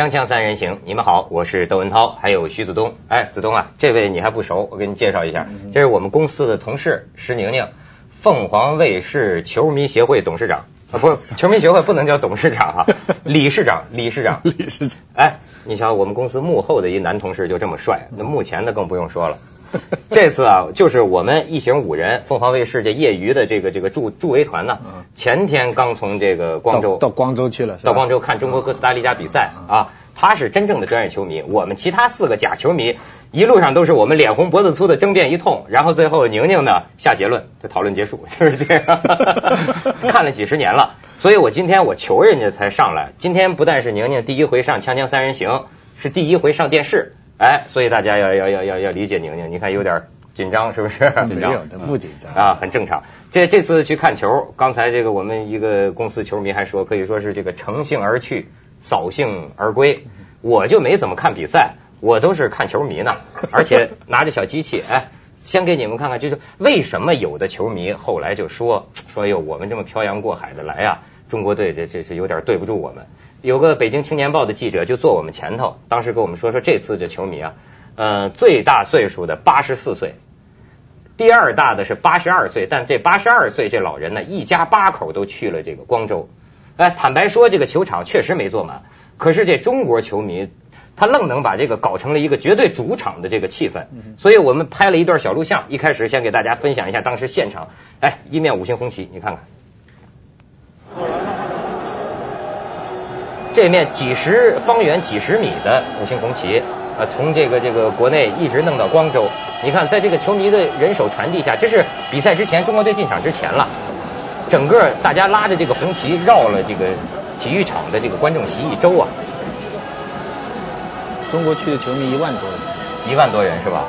锵锵三人行，你们好，我是窦文涛，还有徐子东。哎，子东啊，这位你还不熟，我给你介绍一下，这是我们公司的同事石宁宁，凤凰卫视球迷协会董事长啊，不球迷协会不能叫董事长哈、理事长，理事长。理事长，哎，你瞧，我们公司幕后的一男同事就这么帅，那幕前的更不用说了。这次啊，就是我们一行五人，凤凰卫视这业余的这个这个助助威团呢，嗯前天刚从这个光州到到光州去了，到光州看中国哥斯达黎加比赛啊。他是真正的专业球迷，我们其他四个假球迷，一路上都是我们脸红脖子粗的争辩一通，然后最后宁宁呢下结论，就讨论结束，就是这样。看了几十年了，所以我今天我求人家才上来。今天不但是宁宁第一回上《锵锵三人行》，是第一回上电视，哎，所以大家要要要要要理解宁宁，你看有点紧张是不是？没有的，不紧张啊，很正常。这这次去看球，刚才这个我们一个公司球迷还说，可以说是这个乘兴而去，扫兴而归。我就没怎么看比赛，我都是看球迷呢，而且拿着小机器，哎，先给你们看看，就是为什么有的球迷后来就说说哟，我们这么漂洋过海的来呀、中国队这这是有点对不住我们。有个北京青年报的记者就坐我们前头，当时跟我们说说这次这球迷啊，呃，最大岁数的八十四岁，第二大的是八十二岁，但这八十二岁这老人呢，一家八口都去了这个光州。哎，坦白说，这个球场确实没坐满，可是这中国球迷他愣能把这个搞成了一个绝对主场的这个气氛。所以我们拍了一段小录像，一开始先给大家分享一下当时现场，哎，一面五星红旗，你看看。这面几十方圆几十米的五星红旗，啊，从这个这个国内一直弄到光州。你看，在这个球迷的人手传递下，这是比赛之前中国队进场之前了，整个大家拉着这个红旗绕了这个体育场的这个观众席一周啊，中国区的球迷一万多人，一万多人是吧？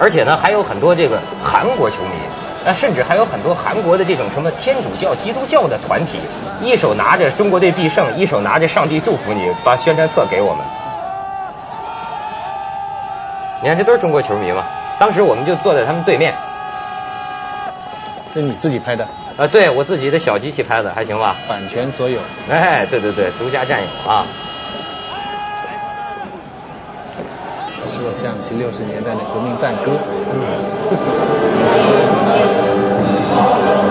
而且呢，还有很多这个韩国球迷，啊，甚至还有很多韩国的这种什么天主教、基督教的团体，一手拿着中国队必胜，一手拿着上帝祝福你，把宣传册给我们。你看，这都是中国球迷嘛。当时我们就坐在他们对面，这你自己拍的，啊，对我自己的小机器拍的，还行吧？版权所有。哎，对对对，独家占有啊。是我想起六十年代的革命赞歌。哎，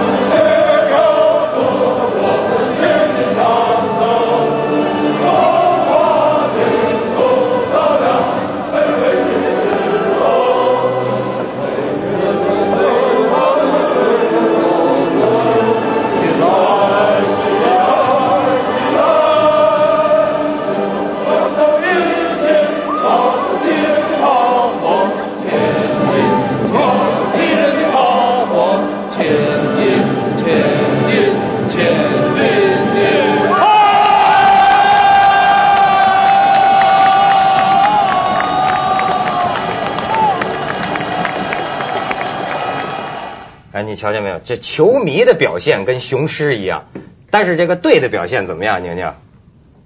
这球迷的表现跟雄狮一样，但是这个队的表现怎么样？宁宁？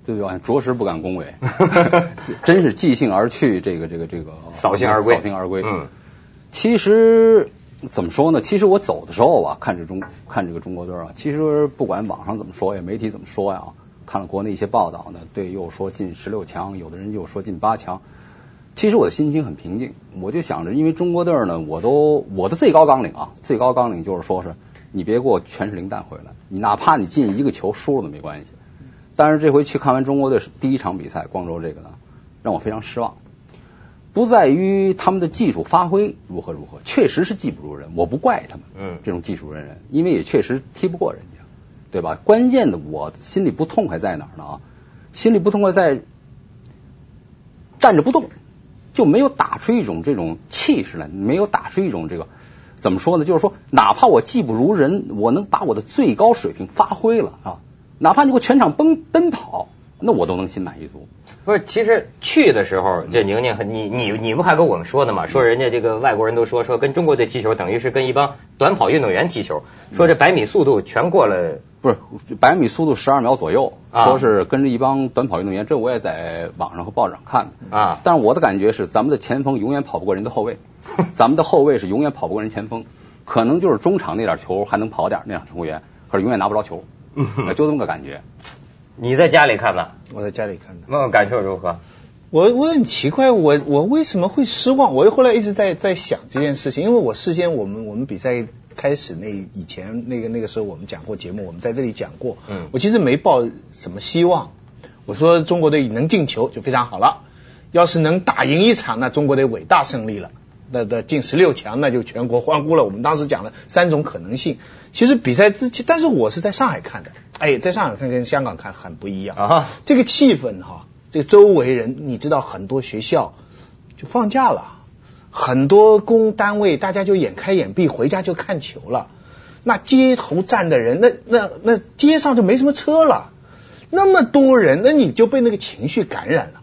对吧？着实不敢恭维，真是即兴而去，这个这个这个扫兴而归扫兴而归。嗯，其实怎么说呢？其实我走的时候啊，看这中看这个中国队啊，其实不管网上怎么说呀，媒体怎么说呀，看了国内一些报道呢，对，又说进十六强，有的人又说进八强。其实我的心情很平静，我就想着，因为中国队呢，我都我的最高纲领啊，最高纲领就是说是你别给我全是零蛋回来，你哪怕你进一个球输了都没关系。但是这回去看完中国队第一场比赛，光州这个呢，让我非常失望。不在于他们的技术发挥如何如何，确实是技不如人，我不怪他们。嗯这种技术人人，因为也确实踢不过人家，对吧？关键的我心里不痛快在哪儿呢？啊，心里不痛快在站着不动，就没有打出一种这种气势来，没有打出一种这个怎么说呢？就是说，哪怕我技不如人，我能把我的最高水平发挥了啊，哪怕你给我全场奔奔跑，那我都能心满意足。不是，其实去的时候，这宁宁和你你你不还跟我们说呢嘛？说人家这个外国人都说说跟中国队踢球等于是跟一帮短跑运动员踢球，说这百米速度全过了。不是百米速度十二秒左右，啊。说是跟着一帮短跑运动员，这我也在网上和报纸上看的啊。但是我的感觉是，咱们的前锋永远跑不过人的后卫，咱们的后卫是永远跑不过人前锋，可能就是中场那点球还能跑点儿那样球员，可是永远拿不着球，嗯。就这么个感觉。你在家里看的，我在家里看的。那感受如何？我我很奇怪，我我为什么会失望？我后来一直在在想这件事情，因为我事先我们我们比赛开始那以前那个那个时候我们讲过节目，我们在这里讲过，嗯我其实没抱什么希望，我说中国队能进球就非常好了，要是能打赢一场，那中国队伟大胜利了。那那进十六强，那就全国欢呼了。我们当时讲了三种可能性。其实比赛之前，但是我是在上海看的，哎，在上海看跟香港看很不一样啊。这个气氛哈，这周围人，你知道很多学校就放假了，很多公单位大家就眼开眼闭，回家就看球了。那街头站的人，那那那街上就没什么车了，那么多人，那你就被那个情绪感染了。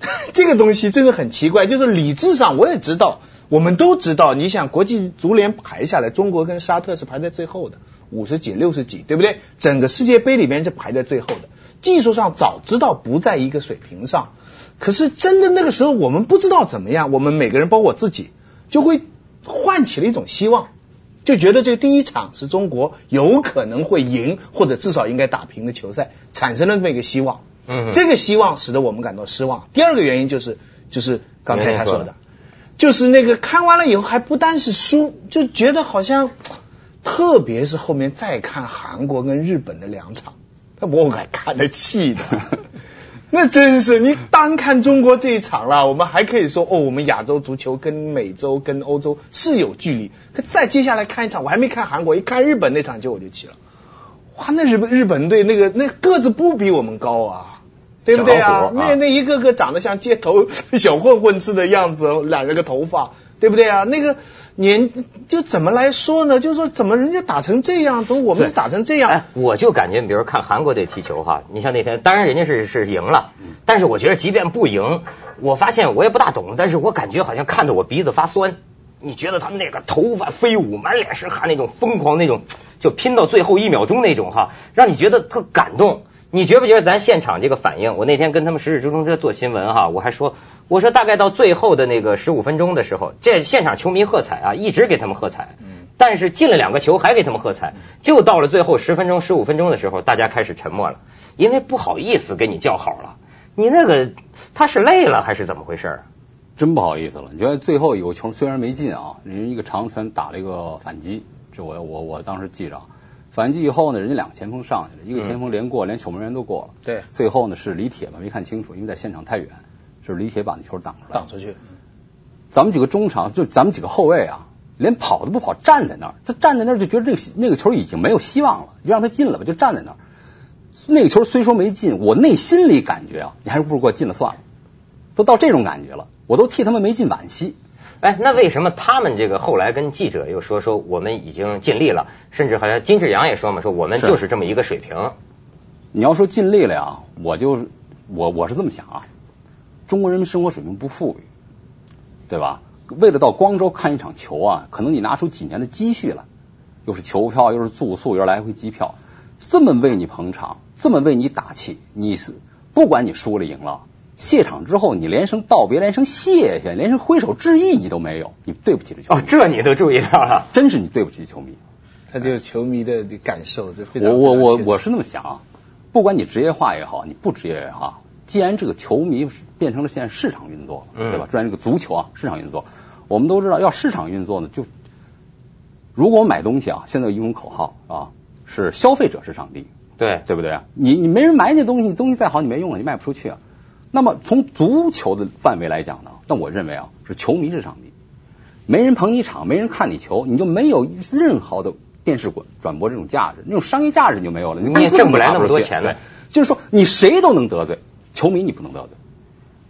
这个东西真的很奇怪，就是理智上我也知道，我们都知道。你想，国际足联排下来，中国跟沙特是排在最后的，五十几、六十几，对不对？整个世界杯里面是排在最后的，技术上早知道不在一个水平上。可是真的那个时候，我们不知道怎么样，我们每个人，包括我自己，就会唤起了一种希望，就觉得这第一场是中国有可能会赢，或者至少应该打平的球赛，产生了这么一个希望。嗯，这个希望使得我们感到失望。第二个原因就是，就是刚才他说说的，就是那个看完了以后，还不单是输，就觉得好像，特别是后面再看韩国跟日本的两场，那我还看得气的。那真是你单看中国这一场了，我们还可以说哦，我们亚洲足球跟美洲跟欧洲是有距离。可再接下来看一场，我还没看韩国，一看日本那场球我就气了。哇，那日本日本队那个那个子不比我们高啊，对不对啊？啊那那一个个长得像街头 小混混似的样子，染了个头发，对不对啊？那个年就怎么来说呢？就是说怎么人家打成这样，怎么我们是打成这样？哎，我就感觉，你比如看韩国队踢球哈，你像那天，当然人家是是赢了，但是我觉得即便不赢，我发现我也不大懂，但是我感觉好像看得我鼻子发酸。你觉得他们那个头发飞舞，满脸是汗那种疯狂那种，就拼到最后一秒钟那种哈，让你觉得特感动。你觉不觉得咱现场这个反应？我那天跟他们时事直通车做新闻哈，我还说，我说大概到最后的那个十五分钟的时候，这现场球迷喝彩啊，一直给他们喝彩。但是进了两个球还给他们喝彩，就到了最后十分钟、十五分钟的时候，大家开始沉默了，因为不好意思给你叫好了。你那个他是累了还是怎么回事儿？真不好意思了。你觉得最后有球虽然没进啊，人家一个长传打了一个反击，这我我我当时记着。反击以后呢，人家两个前锋上去了，一个前锋连过，连守门员都过了。对最后呢是李铁吧，没看清楚，因为在现场太远，是李铁把那球挡出来。挡出去。咱们几个中场，就咱们几个后卫啊，连跑都不跑，站在那儿。他站在那儿就觉得这个那个球已经没有希望了，就让他进了吧，就站在那儿。那个球虽说没进，我内心里感觉啊，你还是不如给我进了算了，都到这种感觉了，我都替他们没进惋惜。哎，那为什么他们这个后来跟记者又说说我们已经尽力了，甚至好像金志扬也说嘛，说我们就是这么一个水平。你要说尽力了呀，我就是我我是这么想啊，中国人民生活水平不富裕，对吧？为了到光州看一场球啊，可能你拿出几年的积蓄来，又是球票，又是住宿，又是来回机票，这么为你捧场，这么为你打气，你是不管你输了赢了，谢场之后你连声道别，连声谢谢，连声挥手致意你都没有，你对不起这球迷，哦，这你都注意到了。真是你对不起球迷。他就是球迷的感受，这非常。我我我我是那么想啊，不管你职业化也好，你不职业也好，既然这个球迷变成了现在市场运作了，嗯对吧？专这个足球啊，市场运作，我们都知道要市场运作呢，就如果我买东西啊，现在有一种口号啊，是消费者是上帝，对，对不对啊？你你没人买你东西，你东西再好你没用啊，你卖不出去啊。那么从足球的范围来讲呢，那我认为啊，是球迷是上帝，没人捧你场，没人看你球，你就没有任何的电视转转播这种价值，那种商业价值你就没有了，你也挣不来那么多钱了，就是说你谁都能得罪，球迷你不能得罪。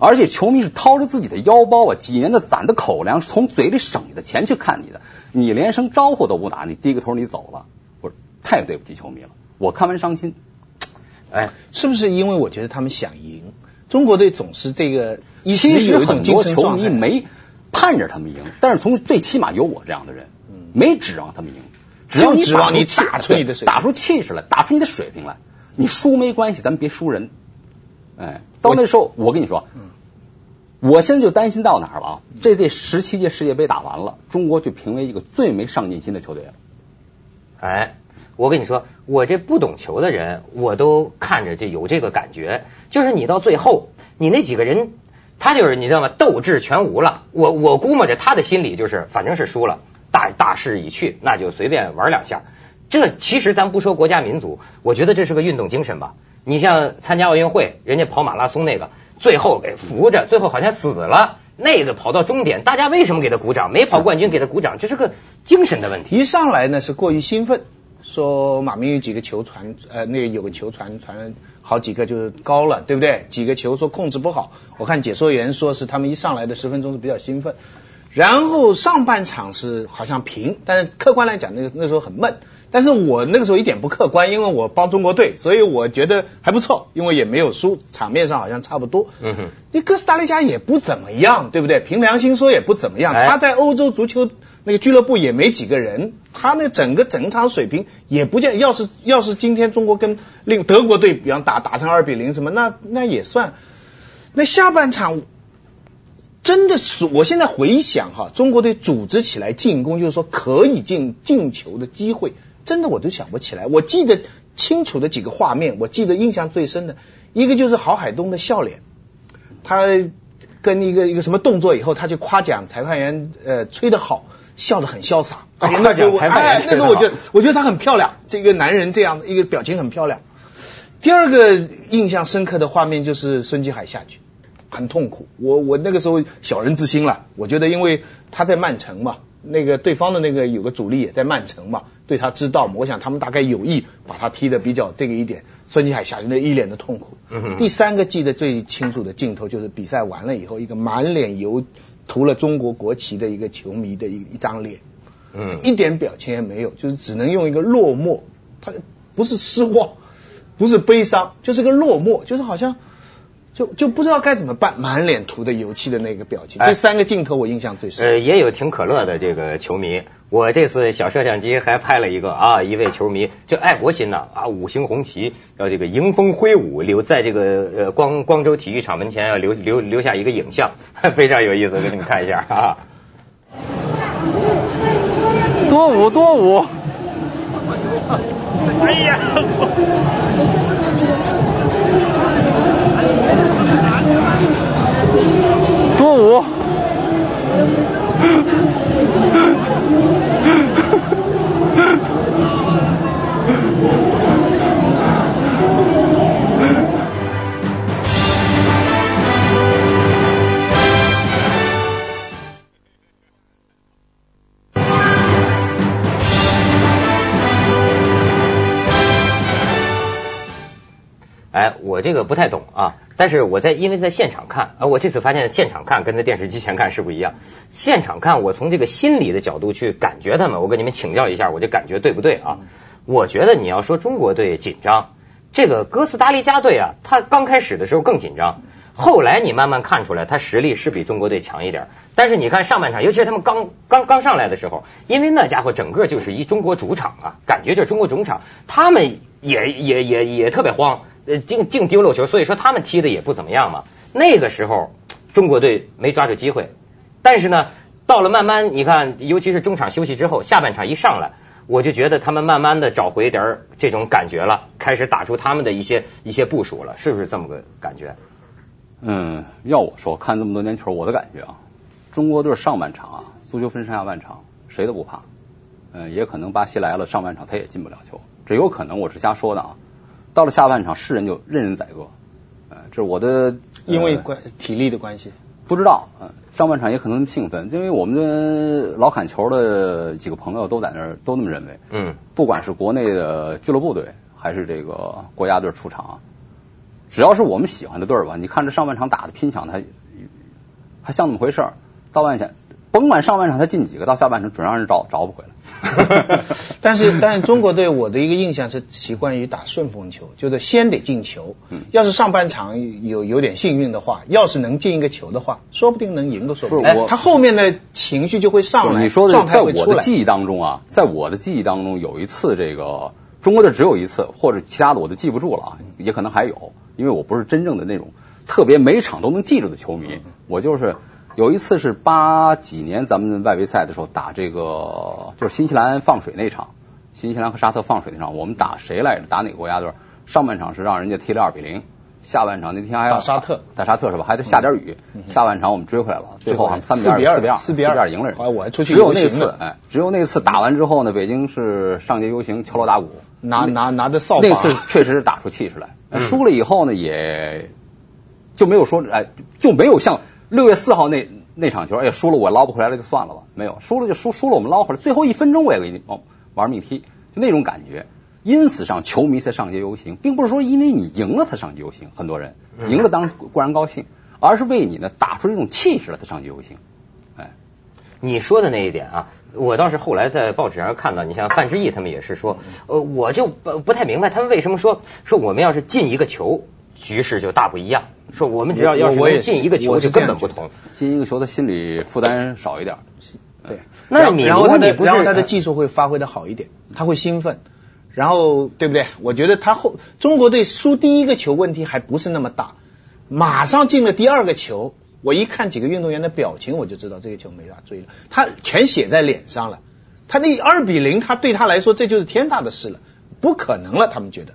而且球迷是掏着自己的腰包啊，几年的攒的口粮，从嘴里省下的钱去看你的，你连声招呼都不打，你低个头你走了，不是太对不起球迷了。我看完伤心，哎，是不是因为我觉得他们想赢？中国队总是这个一其实很多球。迷没盼着他们赢，但是从最起码有我这样的人，没指望他们赢，只要你指望你打出你的打出气势来，打出你的水平来。你输没关系，咱们别输人。哎，到那时候我跟你说，我现在就担心到哪儿了啊？这这十七届世界杯打完了，中国就评为一个最没上进心的球队了。哎，我跟你说，我这不懂球的人，我都看着就有这个感觉，就是你到最后，你那几个人，他就是你知道吗？斗志全无了。我我估摸着他的心理就是，反正是输了，大大势已去，那就随便玩两下。这其实咱不说国家民族，我觉得这是个运动精神吧。你像参加奥运会，人家跑马拉松那个，最后给扶着，最后好像死了。那个跑到终点，大家为什么给他鼓掌？没跑冠军给他鼓掌，这是个精神的问题。一上来呢是过于兴奋，说马明有几个球传，呃，那个有个球传传好几个就是高了，对不对？几个球说控制不好，我看解说员说是他们一上来的十分钟是比较兴奋，然后上半场是好像平，但是客观来讲那个那时候很闷。但是我那个时候一点不客观，因为我帮中国队，所以我觉得还不错，因为也没有输，场面上好像差不多。嗯哼，那哥斯达黎加也不怎么样，对不对？凭良心说也不怎么样。哎他在欧洲足球那个俱乐部也没几个人，他那整个整场水平也不见。要是要是今天中国跟另德国队，比方打打成二比零什么，那那也算。那下半场真的是，我现在回想哈，中国队组织起来进攻，就是说可以进进球的机会，真的我都想不起来。我记得清楚的几个画面，我记得印象最深的一个就是郝海东的笑脸，他跟一个一个什么动作以后，他就夸奖裁判员呃吹得好，笑得很潇洒。那时候我觉得我觉得他很漂亮，这个男人这样一个表情很漂亮。第二个印象深刻的画面就是孙继海下去，很痛苦。我我那个时候小人之心了，我觉得因为他在曼城嘛，那个对方的那个有个主力也在曼城嘛，对他知道嘛，我想他们大概有意把他踢的比较这个一点。孙继海下去那一脸的痛苦。第三个记得最清楚的镜头就是比赛完了以后，一个满脸油涂了中国国旗的一个球迷的一一张脸。嗯，一点表情也没有，就是只能用一个落寞，他不是失望，不是悲伤，就是个落寞，就是好像就就不知道该怎么办，满脸涂的油漆的那个表情。哎这三个镜头我印象最深。呃，也有挺可乐的这个球迷。我这次小摄像机还拍了一个啊，一位球迷就爱国心呐啊，五星红旗要这个迎风挥舞，留在这个呃光光州体育场门前要留留留下一个影像，非常有意思，给你们看一下啊。多舞多舞，哎呀！多舞，我这个不太懂啊，但是我在因为在现场看啊，我这次发现现场看跟在电视机前看是不一样。现场看，我从这个心理的角度去感觉他们，我跟你们请教一下，我这感觉对不对啊？我觉得你要说中国队紧张，这个哥斯达黎加队啊，他刚开始的时候更紧张，后来你慢慢看出来，他实力是比中国队强一点。但是你看上半场，尤其是他们刚刚刚上来的时候，因为那家伙整个就是一中国主场啊，感觉就是中国主场，他们也也也也特别慌，呃，净净丢漏球，所以说他们踢的也不怎么样嘛。那个时候中国队没抓住机会，但是呢，到了慢慢你看，尤其是中场休息之后，下半场一上来。我就觉得他们慢慢的找回点这种感觉了，开始打出他们的一些一些部署了，是不是这么个感觉？嗯，要我说，看这么多年球，我的感觉啊，中国队上半场啊，足球分上下半场，谁都不怕。嗯，也可能巴西来了，上半场他也进不了球，这有可能，我是瞎说的啊。到了下半场，是人就任人宰割。呃，这是我的，因为呃关体力的关系，不知道，嗯，上半场也可能兴奋，因为我们的老砍球的几个朋友都在那儿都那么认为，嗯，不管是国内的俱乐部队还是这个国家队出场啊，只要是我们喜欢的队儿吧，你看这上半场打的拼抢的还还像那么回事儿，到半场甭管上半场他进几个，到下半场准让人找找不回来。但是，但是中国队我的一个印象是习惯于打顺风球，就是先得进球。嗯要是上半场有有点幸运的话，要是能进一个球的话，说不定能赢都说不定。不是我他后面的情绪就会上来，你说的状，态在会出来。我的记忆当中啊，在我的记忆当中有一次这个中国队只有一次，或者其他的我都记不住了啊，也可能还有，因为我不是真正的那种特别每场都能记住的球迷，我就是有一次是八几年咱们外围赛的时候打这个就是新西兰放水那场，新西兰和沙特放水那场，我们打谁来着？打哪个国家队？上半场是让人家踢了二比零，下半场那天还要打沙特，打沙特是吧？还得下点雨。下半场我们追回来了，最后好像三4比二四比二，4比2二赢了人。哎我还出去只有那次哎，只有那次打完之后呢，北京是上街游行，敲锣打鼓，拿拿拿着扫把，那次确实是打出气势来。嗯输了以后呢，也就没有说哎，就没有像六月四号那那场球，哎呀输了我捞不回来了就算了吧，没有输了就输，输了我们捞回来，最后一分钟我也给你哦玩命踢，就那种感觉。因此上球迷才上街游行，并不是说因为你赢了他上街游行，很多人嗯赢了当然固然高兴，而是为你呢打出这种气势来他上街游行。哎，你说的那一点啊，我倒是后来在报纸上看到，你像范志毅他们也是说，呃，我就不不太明白他们为什么说说我们要是进一个球，局势就大不一样。说我们只要要是进一个球就根本不同。进一个球，他心理负担少一点。对，那你然后然后他的技术会发挥的好一点，他会兴奋，然后对不对？我觉得他后中国队输第一个球问题还不是那么大，马上进了第二个球，我一看几个运动员的表情，我就知道这个球没法追了，他全写在脸上了。他那二比零，他对他来说这就是天大的事了，不可能了，他们觉得，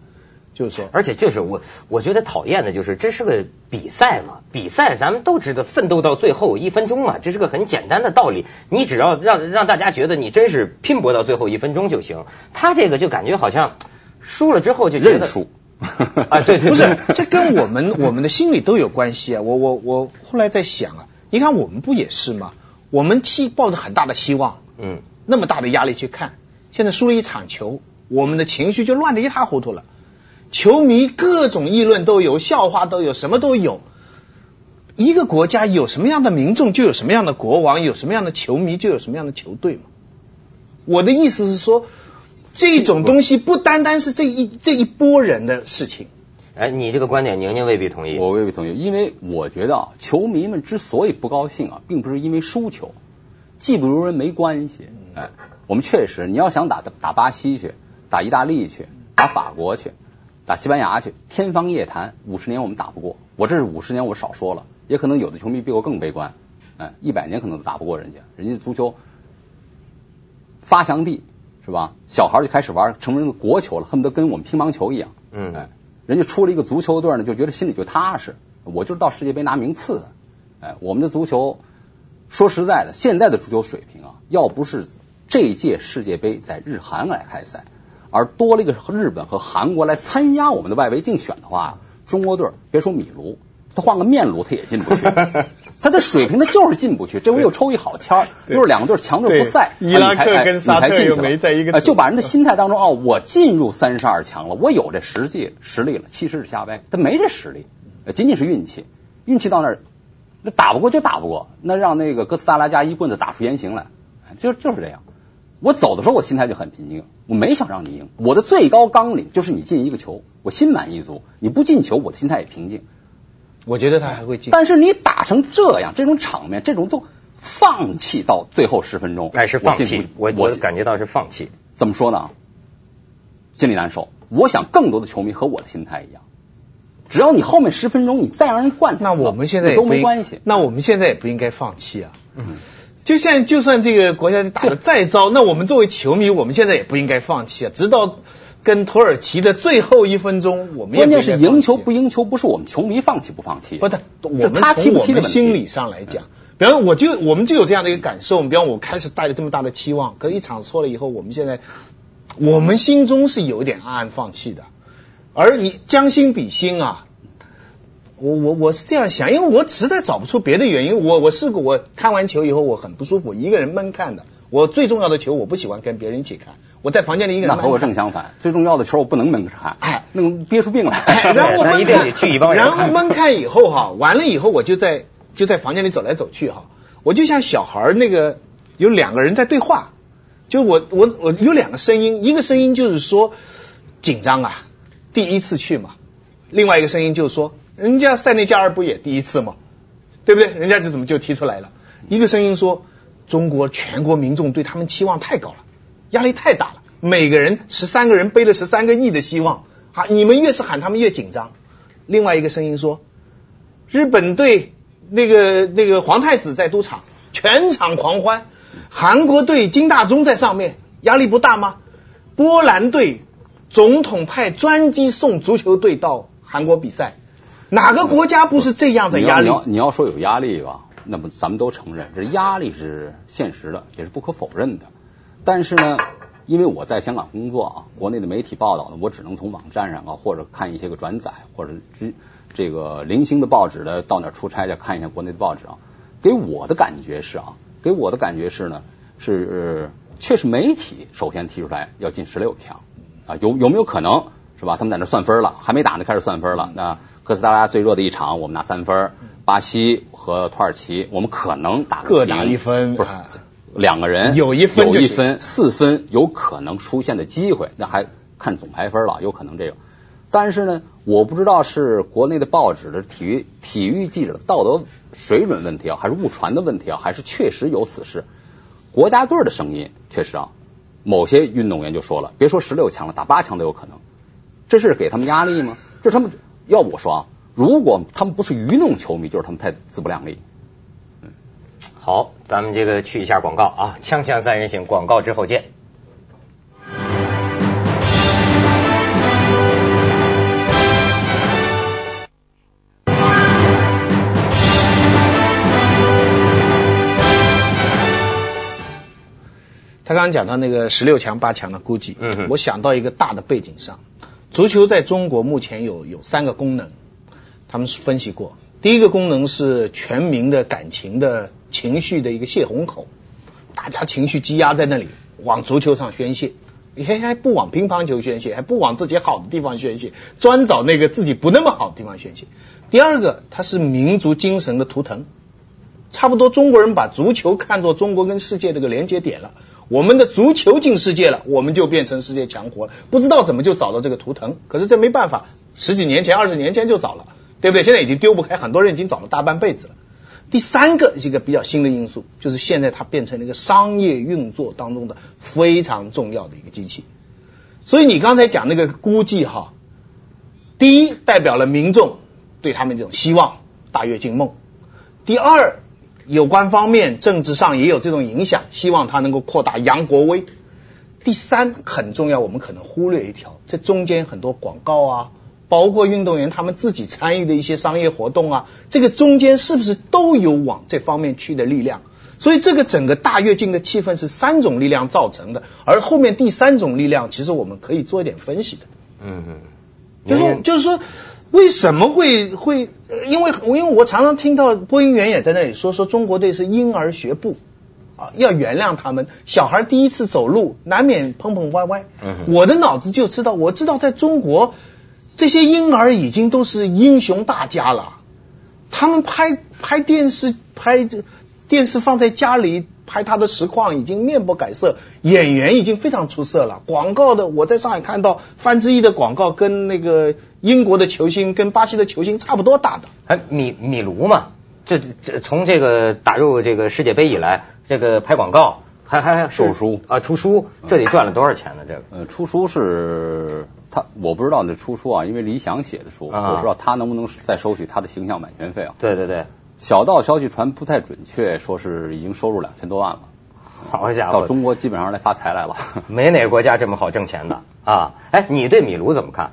就是说，而且就是我，我觉得讨厌的就是这是个比赛嘛，比赛咱们都知道，奋斗到最后一分钟嘛，这是个很简单的道理。你只要让让大家觉得你真是拼搏到最后一分钟就行。他这个就感觉好像输了之后就觉得认输 啊，对对，不是，这跟我们我们的心理都有关系啊。我我我后来在想啊，你看我们不也是吗？我们期抱着很大的希望，嗯，那么大的压力去看，现在输了一场球，我们的情绪就乱得一塌糊涂了。球迷各种议论都有，笑话都有，什么都有。一个国家有什么样的民众，就有什么样的国王；有什么样的球迷，就有什么样的球队嘛。我的意思是说，这种东西不单单是这一这一波人的事情。哎，你这个观点，宁宁未必同意。我未必同意，因为我觉得啊，球迷们之所以不高兴啊，并不是因为输球，技不如人没关系。哎，我们确实，你要想打打巴西去，打意大利去，打法国去，打西班牙去，天方夜谭。五十年我们打不过，我这是五十年，我少说了，也可能有的球迷比我更悲观。哎，一百年可能都打不过人家，人家足球发祥地是吧？小孩就开始玩，成为人的国球了，恨不得跟我们乒乓球一样。嗯哎，人家出了一个足球队呢，就觉得心里就踏实。我就是到世界杯拿名次的。哎，我们的足球，说实在的，现在的足球水平啊，要不是这一届世界杯在日韩来开赛，而多了一个日本和韩国来参加我们的外围竞选的话，中国队别说米卢，他换个面卢他也进不去。他的水平他就是进不去。这回又抽一好签儿，又是两个队强队不赛，伊拉克啊你才哎跟沙特又你才进去了没在一个组哎就把人的心态当中哦，我进入三十二强了，我有这实际实力了，其实是瞎掰，他没这实力，呃仅仅是运气，运气到那儿，那打不过就打不过，那让那个哥斯达黎加一棍子打出原形来，哎就就是这样。我走的时候，我心态就很平静，我没想让你赢，我的最高纲领就是你进一个球，我心满意足。你不进球，我的心态也平静。我觉得他还会进。但是你打成这样，这种场面，这种都放弃到最后十分钟，哎，是放弃，我我我感觉到是放弃。怎么说呢？心里难受。我想更多的球迷和我的心态一样，只要你后面十分钟你再让人灌，那我们现在也都不没关系。那我们现在也不应该放弃啊。嗯，就像就算这个国家打得再糟，那我们作为球迷，我们现在也不应该放弃啊。直到跟土耳其的最后一分钟，我们也关键是赢球不赢球，不是我们球迷放弃不放弃，不是，我们从我。们心理上来讲，比方说我就我们就有这样的一个感受，比方我开始带着这么大的期望，可是一场错了以后，我们现在我们心中是有一点暗暗放弃的，而你将心比心啊。我我我是这样想，因为我实在找不出别的原因。我我试过，我看完球以后我很不舒服，一个人闷看的。我最重要的球我不喜欢跟别人一起看，我在房间里一个人那和我正相反，最重要的球我不能闷着看，哎那个憋出病来。哎 然后那闷看然后闷看以后哈，完了以后我就在就在房间里走来走去哈，我就像小孩儿那个有两个人在对话，就我我我有两个声音，一个声音就是说紧张啊，第一次去嘛，另外一个声音就是说人家塞内加尔不也第一次吗？对不对？人家就怎么就提出来了？一个声音说中国全国民众对他们期望太高了，压力太大了，每个人十三个人背了十三个亿的希望，啊，你们越是喊他们越紧张。另外一个声音说，日本队那个那个皇太子在督场，全场狂欢，韩国队金大中在上面，压力不大吗？波兰队总统派专机送足球队到韩国比赛，哪个国家不是这样的压力你要你？要说有压力吧，那么咱们都承认，这压力是现实的，也是不可否认的。但是呢，因为我在香港工作啊，国内的媒体报道呢，我只能从网站上啊，或者看一些个转载，或者之这个零星的报纸的到哪出差去看一下国内的报纸啊。给我的感觉是啊，给我的感觉是呢，是确实媒体首先提出来要进十六强啊，有有没有可能是吧？他们在那算分了，还没打呢，开始算分了。那哥斯达黎加最弱的一场，我们拿三分；巴西和土耳其，我们可能打个各打一分不是啊两个人有一分一分，四分有可能出现的机会，那还看总排分了，有可能这个。但是呢，我不知道是国内的报纸的体育体育记者的道德水准问题啊，还是误传的问题啊，还是确实有此事。国家队的声音确实啊，某些运动员就说了，别说十六强了，打八强都有可能。这是给他们压力吗？这是他们要我说啊，如果他们不是愚弄球迷，就是他们太自不量力。嗯好，咱们这个去一下广告啊，锵锵三人行，广告之后见。他刚刚讲到那个十六强、八强的估计，嗯我想到一个大的背景上，足球在中国目前有有三个功能，他们是分析过。第一个功能是全民的感情的情绪的一个泄洪口，大家情绪积压在那里，往足球上宣泄，还还不往乒乓球宣泄，还不往自己好的地方宣泄，专找那个自己不那么好的地方宣泄。第二个，它是民族精神的图腾，差不多中国人把足球看作中国跟世界这个连接点了。我们的足球进世界了，我们就变成世界强国了。不知道怎么就找到这个图腾，可是这没办法，十几年前、二十年前就找了，对不对？现在已经丢不开，很多人已经找了大半辈子了。第三个一个比较新的因素，就是现在它变成了一个商业运作当中的非常重要的一个机器。所以你刚才讲那个估计哈，第一代表了民众对他们这种希望，大跃进梦；第二，有关方面政治上也有这种影响，希望他能够扩大扬国威。第三很重要，我们可能忽略一条，这中间很多广告啊，包括运动员他们自己参与的一些商业活动啊，这个中间是不是都有往这方面去的力量？所以这个整个大跃进的气氛是三种力量造成的，而后面第三种力量，其实我们可以做一点分析的。嗯嗯，就是，就是说，为什么会会？呃因为因为我常常听到播音员也在那里说，说中国队是婴儿学步啊，要原谅他们。小孩第一次走路难免碰碰歪歪。嗯我的脑子就知道，我知道在中国这些婴儿已经都是英雄大家了。他们拍拍电视拍这电视放在家里拍他的实况已经面不改色，演员已经非常出色了。广告的我在上海看到范志毅的广告跟那个英国的球星跟巴西的球星差不多大的。哎米米卢嘛，这这从这个打入这个世界杯以来，这个拍广告还还还售书啊，出书，这得赚了多少钱呢？这个呃，出书是他，我不知道那出书啊，因为李想写的书，啊我不知道他能不能再收取他的形象版权费啊。对对对，小道消息传不太准确，说是已经收入两千多万了，好家伙，到中国基本上来发财来了。没哪个国家这么好挣钱的啊！哎，你对米卢怎么看？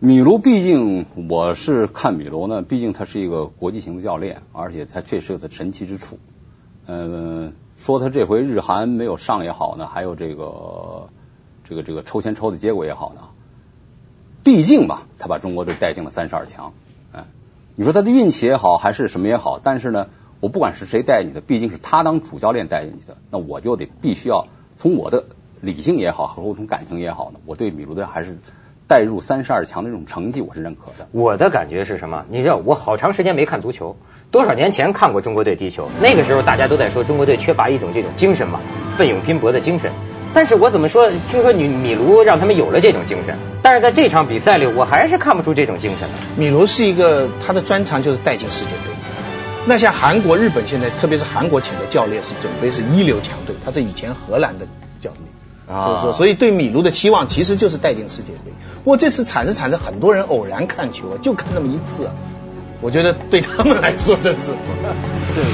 米卢毕竟我是看米卢呢，毕竟他是一个国际型的教练，而且他确实有他神奇之处。嗯、说他这回日韩没有上也好呢，还有这个这个这个抽签抽的结果也好呢，毕竟吧，他把中国队带进了三十二强。你说他的运气也好，还是什么也好，但是呢，我不管是谁带你的，毕竟是他当主教练带进去的，那我就得必须要从我的理性也好，和我从感情也好呢，我对米卢队还是带入三十二强的这种成绩，我是认可的。我的感觉是什么？你知道，我好长时间没看足球，多少年前看过中国队踢球，那个时候大家都在说中国队缺乏一种这种精神嘛，奋勇拼搏的精神。但是我怎么说？听说你米卢让他们有了这种精神，但是在这场比赛里，我还是看不出这种精神来。米卢是一个他的专长就是带进世界杯。那像韩国、日本现在，特别是韩国请的教练是准备是一流强队，他是以前荷兰的教练。啊就是说，所以对米卢的期望其实就是带进世界杯。不过这次惨是惨着很多人偶然看球啊，就看那么一次啊，我觉得对他们来说真是这个。